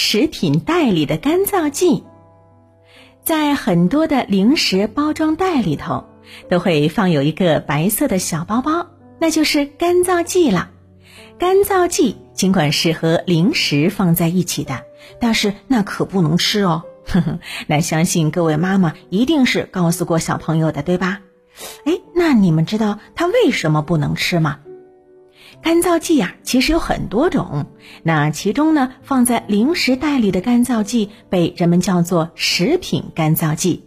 食品袋里的干燥剂。在很多的零食包装袋里头，都会放有一个白色的小包包，那就是干燥剂了。干燥剂尽管是和零食放在一起的，但是那可不能吃哦。呵呵，那相信各位妈妈一定是告诉过小朋友的，对吧？哎，那你们知道它为什么不能吃吗？干燥剂呀，其实有很多种。那其中呢，放在零食袋里的干燥剂被人们叫做食品干燥剂。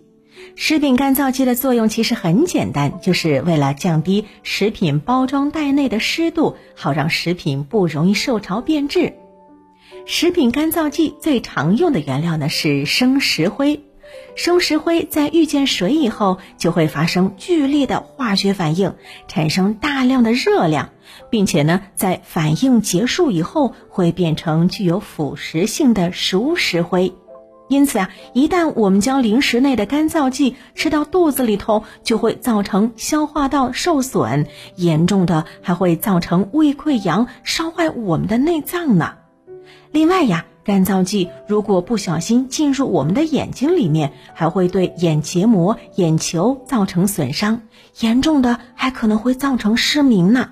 食品干燥剂的作用其实很简单，就是为了降低食品包装袋内的湿度，好让食品不容易受潮变质。食品干燥剂最常用的原料呢是生石灰。生石灰在遇见水以后，就会发生剧烈的化学反应，产生大量的热量，并且呢，在反应结束以后，会变成具有腐蚀性的熟石灰。因此啊，一旦我们将零食内的干燥剂吃到肚子里头，就会造成消化道受损，严重的还会造成胃溃疡，烧坏我们的内脏呢。另外呀。干燥剂如果不小心进入我们的眼睛里面，还会对眼结膜、眼球造成损伤，严重的还可能会造成失明呢。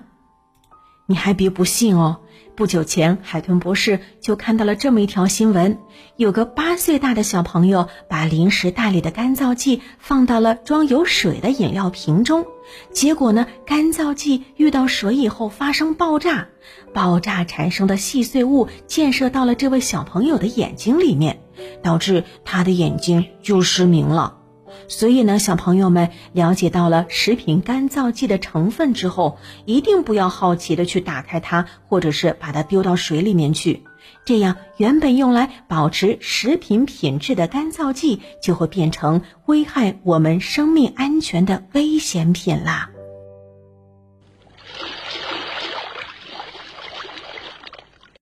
你还别不信哦。不久前，海豚博士就看到了这么一条新闻：有个八岁大的小朋友把零食袋里的干燥剂放到了装有水的饮料瓶中，结果呢，干燥剂遇到水以后发生爆炸，爆炸产生的细碎物溅射到了这位小朋友的眼睛里面，导致他的眼睛就失明了。所以呢，小朋友们了解到了食品干燥剂的成分之后，一定不要好奇的去打开它，或者是把它丢到水里面去。这样，原本用来保持食品品质的干燥剂，就会变成危害我们生命安全的危险品啦。